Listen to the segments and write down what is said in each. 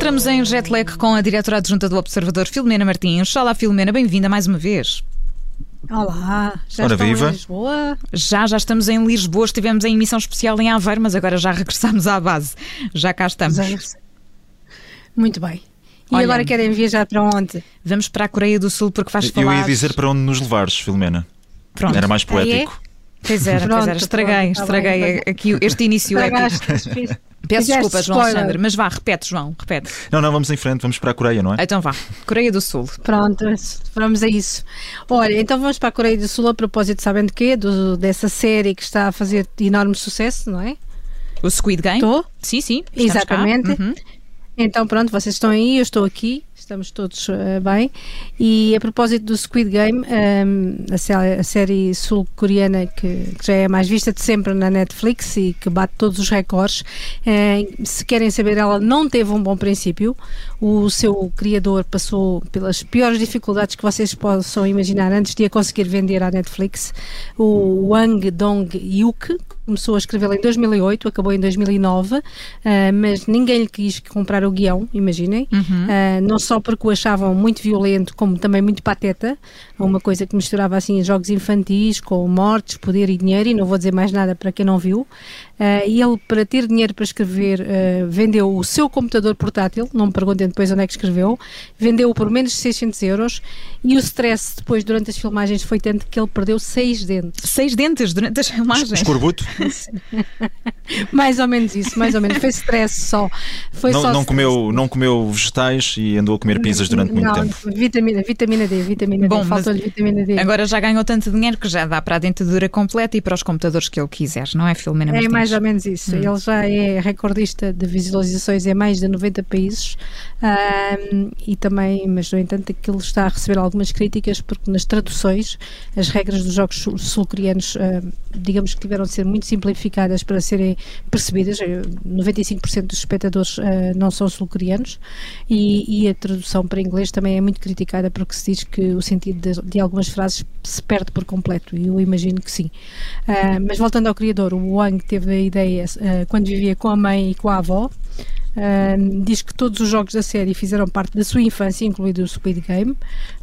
Entramos em jet lag com a diretora adjunta do Observador, Filomena Martins. Olá, Filomena, bem-vinda mais uma vez. Olá, já Ora, viva. em Lisboa? Já, já estamos em Lisboa, estivemos em emissão especial em Aveiro, mas agora já regressamos à base. Já cá estamos. Muito bem. E Olha- agora querem viajar para onde? Vamos para a Coreia do Sul porque vais Eu falar. ia dizer para onde nos levares, Filomena. Pronto. Era mais Ah, é? poético. Pois era, pois Pronto, era. Estraguei, pronto, tá estraguei bem, aqui este início épico. Peço fizeste desculpa, João spoiler. Alexandre, mas vá, repete, João, repete. Não, não, vamos em frente, vamos para a Coreia, não é? Então vá, Coreia do Sul. Pronto, vamos a isso. Olha, então vamos para a Coreia do Sul a propósito, sabem de quê? Do- dessa série que está a fazer enorme sucesso, não é? O Squid Game? Estou? Sim, sim. Exatamente. Uhum. Então pronto, vocês estão aí, eu estou aqui, estamos todos eh, bem. E a propósito do Squid Game, ehm, a, sé- a série sul-coreana que, que já é a mais vista de sempre na Netflix e que bate todos os recordes, eh, se querem saber, ela não teve um bom princípio. O seu criador passou pelas piores dificuldades que vocês possam imaginar antes de a conseguir vender à Netflix. O Wang Dong-yuk começou a escrevê-la em 2008, acabou em 2009, ah, mas ninguém lhe quis comprar o guião, imaginem. Ah, não só porque o achavam muito violento, como também muito pateta, uma coisa que misturava assim jogos infantis com mortes, poder e dinheiro, e não vou dizer mais nada para quem não viu. Ah, e ele, para ter dinheiro para escrever, ah, vendeu o seu computador portátil, não me perguntem depois onde é que escreveu, vendeu-o por menos de 600 euros, e o stress depois, durante as filmagens, foi tanto que ele perdeu seis dentes. Seis dentes durante as filmagens. Escorbuto? Mais ou menos isso, mais ou menos. Foi stress só. Foi não, só não, comeu, não comeu vegetais e andou a comer pizzas durante muito não, tempo. Vitamina, vitamina D, vitamina Bom, D, faltou-lhe vitamina D. Agora já ganhou tanto dinheiro que já dá para a dentadura completa e para os computadores que ele quiser, não é, Filomena É Martins? Mais ou menos isso. Ele já é recordista de visualizações em mais de 90 países ahm, e também, mas no entanto, aquilo está a receber algumas críticas porque nas traduções as regras dos jogos sul- sul-coreanos, ahm, digamos que tiveram de ser muito simplificadas para serem percebidas. Eh, 95% dos espectadores ah, não são sul-coreanos e, e a tradução para inglês também é muito criticada porque se diz que o sentido de, de algumas frases se perde por completo e eu imagino que sim. Ah, mas voltando ao criador, o Wang teve a ideia ah, quando vivia com a mãe e com a avó. Diz que todos os jogos da série fizeram parte da sua infância, incluído o Squid Game,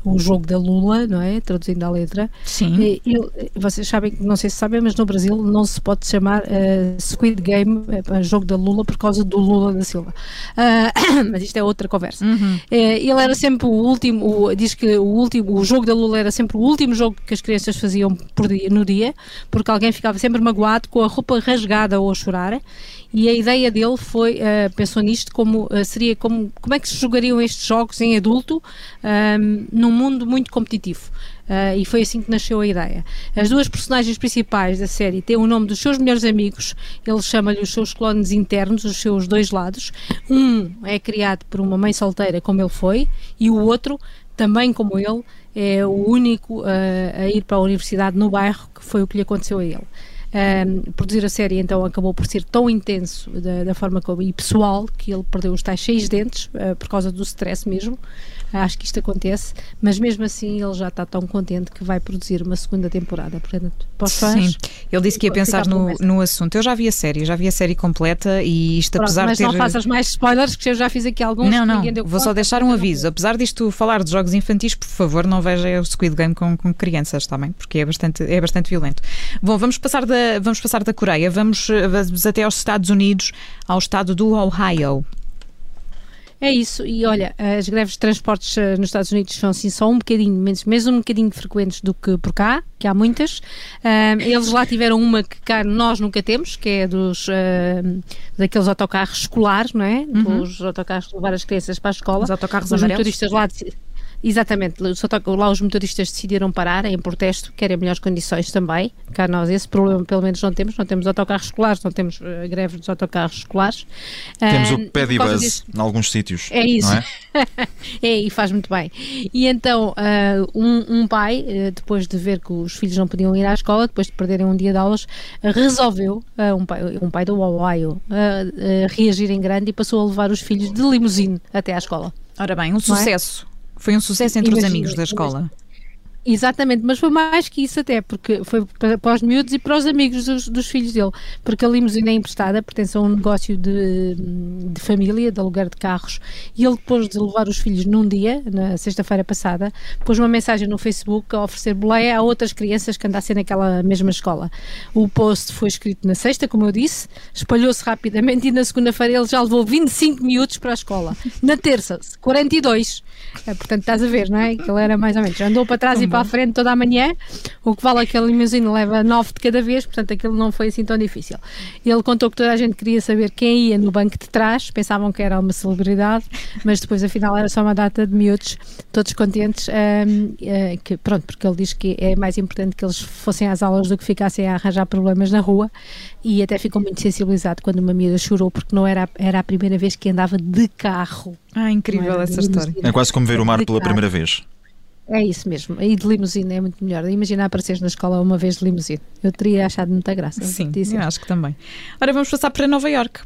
o jogo da Lula, não é? Traduzindo a letra. Sim. E- ele- vocês sabem, não sei se sabem, mas no Brasil não se pode chamar ah, Squid Game, eh, jogo da Lula, por causa do Lula da Silva. Ah, mas isto é outra conversa. Uhum. Eh, ele era sempre o último, o- diz que o último, o jogo da Lula era sempre o último jogo que as crianças faziam dia, no dia, porque alguém ficava sempre magoado com a roupa rasgada ou a chorar. E a ideia dele foi, eh, pensou nisto como eh, seria como como é que se jogariam estes jogos em adulto ahm, num mundo muito competitivo. Ah, e foi assim que nasceu a ideia. As duas personagens principais da série têm o nome dos seus melhores amigos, ele chama-lhe os seus clones internos, os seus dois lados. Um é criado por uma mãe solteira, como ele foi, e o outro, também como ele, é o único ah, a ir para a universidade no bairro, que foi o que lhe aconteceu a ele. Um, produzir a série então acabou por ser tão intenso da, da forma como e pessoal que ele perdeu os tais seis dentes uh, por causa do stress mesmo. Acho que isto acontece, mas mesmo assim ele já está tão contente que vai produzir uma segunda temporada. Portanto, para os fãs, Sim, ele disse que ia pensar no, no assunto. Eu já vi a série, já vi a série completa e isto, Pronto, apesar mas de ter. não faças mais spoilers, que eu já fiz aqui alguns. Não, não, vou só conta, deixar um aviso. Apesar disto falar de jogos infantis, por favor, não veja o Squid Game com, com crianças também, porque é bastante, é bastante violento. Bom, vamos passar da, vamos passar da Coreia, vamos, eh, vamos até aos Estados Unidos, ao estado do Ohio. É isso, e olha, as greves de transportes eh, nos Estados Unidos são assim só um bocadinho, menos, mesmo um bocadinho frequentes do que por cá, que há muitas. Eles lá tiveram uma que cá nós nunca temos, que é dos ahm, daqueles autocarros escolares, não é? Os autocarros levar as crianças para a escola. Os autocarros Os amarelos. motoristas lá Exatamente, lá os motoristas decidiram parar em protesto, querem melhores condições também. Cá nós esse problema pelo menos não temos, não temos autocarros escolares, não temos eh, greve dos autocarros escolares. Temos Ah, o e causa Pedibus disso- em alguns sítios. é isso. Não é? é, e faz muito bem. E então, ah, um, um pai, eh, depois de ver que os filhos não podiam ir à escola, depois de perderem um dia de aulas, resolveu, ah, um, pai, um pai do Ohio, ah, reagir em grande e passou a levar os filhos de limusine até à escola. Ora bem, um é? sucesso. Foi um sucesso entre os Imagina, amigos da escola. Exatamente, mas foi mais que isso até, porque foi para, para os miúdos e para os amigos dos, dos, filhos dele, porque a limusina é emprestada, pertence a um negócio de, de família, de aluguer de carros, e ele depois de levar os filhos num dia, na sexta-feira passada, pôs uma mensagem no Facebook a oferecer boleia a outras crianças que andassem naquela mesma escola. O post foi escrito na sexta, como eu disse, espalhou-se rapidamente e na segunda-feira ele já levou 25 miúdos para a escola. Na terça, 42. É, portanto, estás a ver, não é? Que ele era mais ou menos. Andou para trás e para a frente toda a manhã, o que vale aquele limusine leva nove de cada vez, portanto, aquilo não foi assim tão difícil. Ele contou que toda a gente queria saber quem ia no banco de trás, pensavam que era uma celebridade, mas depois, afinal, era só uma data de miúdos, todos contentes. Um, uh, eh, que, pronto, porque ele diz que é mais importante que eles fossem às aulas do que ficassem a arranjar problemas na rua e até ficou muito sensibilizado quando uma miúda chorou porque não era, era a primeira vez que andava de carro. Ah, incrível essa história. É quase como ver o mar pela primeira vez. É isso mesmo. E de limusine é muito melhor. Imagina apareceres na escola uma vez de limusine. Eu teria achado muita graça. Sim, eu acho que também. Ora, vamos passar para Nova York.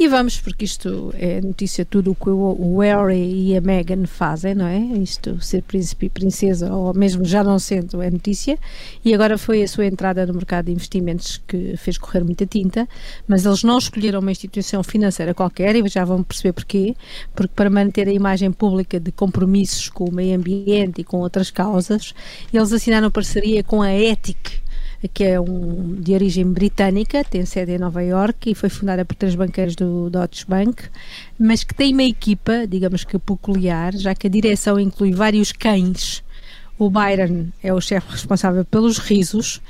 E vamos, porque isto é notícia tudo o que o Harry e a Meghan fazem, não é? Isto, ser príncipe e princesa, ou mesmo já não sendo, é notícia. E agora foi a sua entrada no mercado de investimentos que fez correr muita tinta, mas eles não escolheram uma instituição financeira qualquer, e já vão perceber porquê. Porque para manter a imagem pública de compromissos com o meio ambiente e com outras causas, eles assinaram parceria com a Ethic, que é um, de origem britânica, tem sede em Nova York e foi fundada por três banqueiros do Deutsche Bank, mas que tem uma equipa, digamos que peculiar, já que a direção inclui vários cães. O Byron é o chefe responsável pelos risos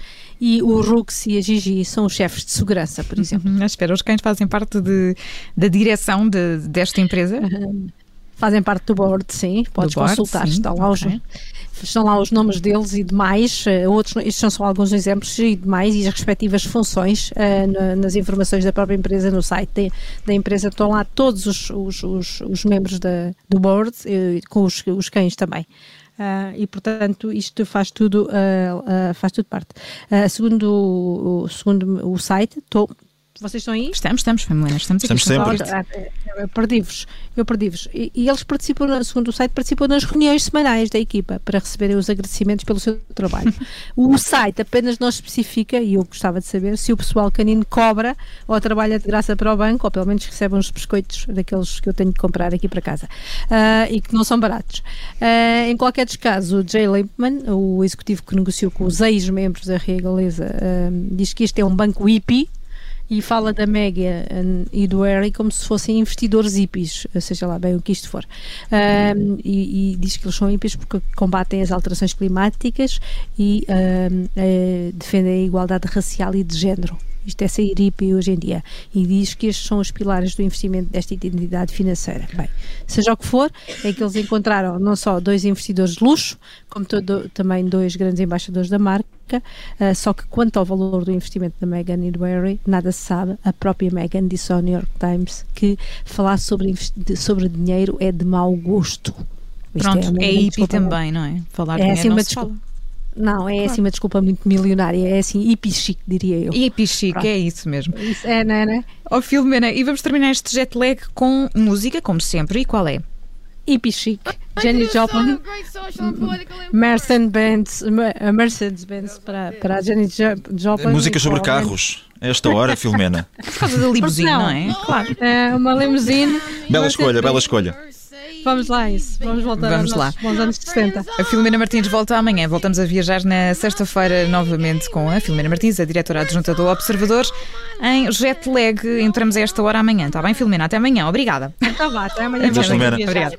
e o Rux e a Gigi são os chefes de segurança, por exemplo. Uhum, espera, os cães fazem parte de, da direção de, desta empresa? Uhum. Fazem parte do board, sim, podes board, consultar, sim. estão lá okay. os estão lá os nomes deles e demais, uh, outros, estes são só alguns exemplos e demais, e as respectivas funções uh, nas informações da própria empresa no site de, da empresa, estão lá todos os, os, os, os membros da, do board, uh, com os, os cães também. Uh, e portanto isto faz tudo uh, uh, faz tudo parte segundo o, segundo o site estou vocês estão aí? Estamos, estamos, Família, estamos aqui. Estamos sempre. Eu perdi-vos, eu perdi-vos. E, e, eles participam, segundo o site, participam nas reuniões semanais da equipa para receberem os agradecimentos pelo seu trabalho. o site apenas não especifica, e eu gostava de saber, se o pessoal canino cobra ou trabalha de graça para o banco, ou pelo menos recebe uns biscoitos daqueles que eu tenho de comprar aqui para casa uh, e que não são baratos. Uh, em qualquer dos casos, o Jay Limpman, o executivo que negociou com os ex-membros da Regalesa, uh, diz que este é um banco hippie e fala da Mega e do Harry como se fossem investidores hippies, seja lá bem o que isto for. Um, e, e, diz que eles são hippies porque combatem as alterações climáticas e um, é, defendem a igualdade racial e de género. Isto é sair hippie hoje em dia. E diz que estes são os pilares do investimento desta identidade financeira. Bem, seja o que for, é que eles encontraram não só dois investidores de luxo, como todo, também dois grandes embaixadores da marca, uh, só que quanto ao valor do investimento da Meghan e do Harry, nada se sabe. A própria Meghan disse ao New York Times que falar sobre, sobre dinheiro é de mau gosto. Isto Pronto, é, é hippie também, não é? Falar é, dinheiro assim, não se fala. Não, é claro. assim uma desculpa muito milionária, é assim hippie chic, diria eu. Hippie Pronto. é isso mesmo. Isso é, não é? Não é? Oh, Filomena, e vamos terminar este jet lag com música, como sempre, e qual é? hippie chic, Jenny Joplin, Mercedes-Benz, Mercedes-Benz para, para a Jenny Joplin. Música sobre carros, a esta hora, Filomena. Por causa da limusine, não? não é? Claro. É uma limusine. Bela escolha, bela escolha. Vamos lá, isso. Vamos voltar Vamos aos lá. bons anos 60. A Filomena Martins volta amanhã. Voltamos a viajar na sexta-feira novamente com a Filomena Martins, a diretora adjunta do Observador, em jet lag. Entramos a esta hora amanhã. Está bem, Filomena? Até amanhã. Obrigada. Então vá, até amanhã. Até Filomena. Obrigada.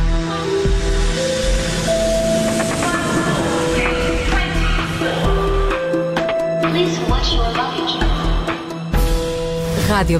Radio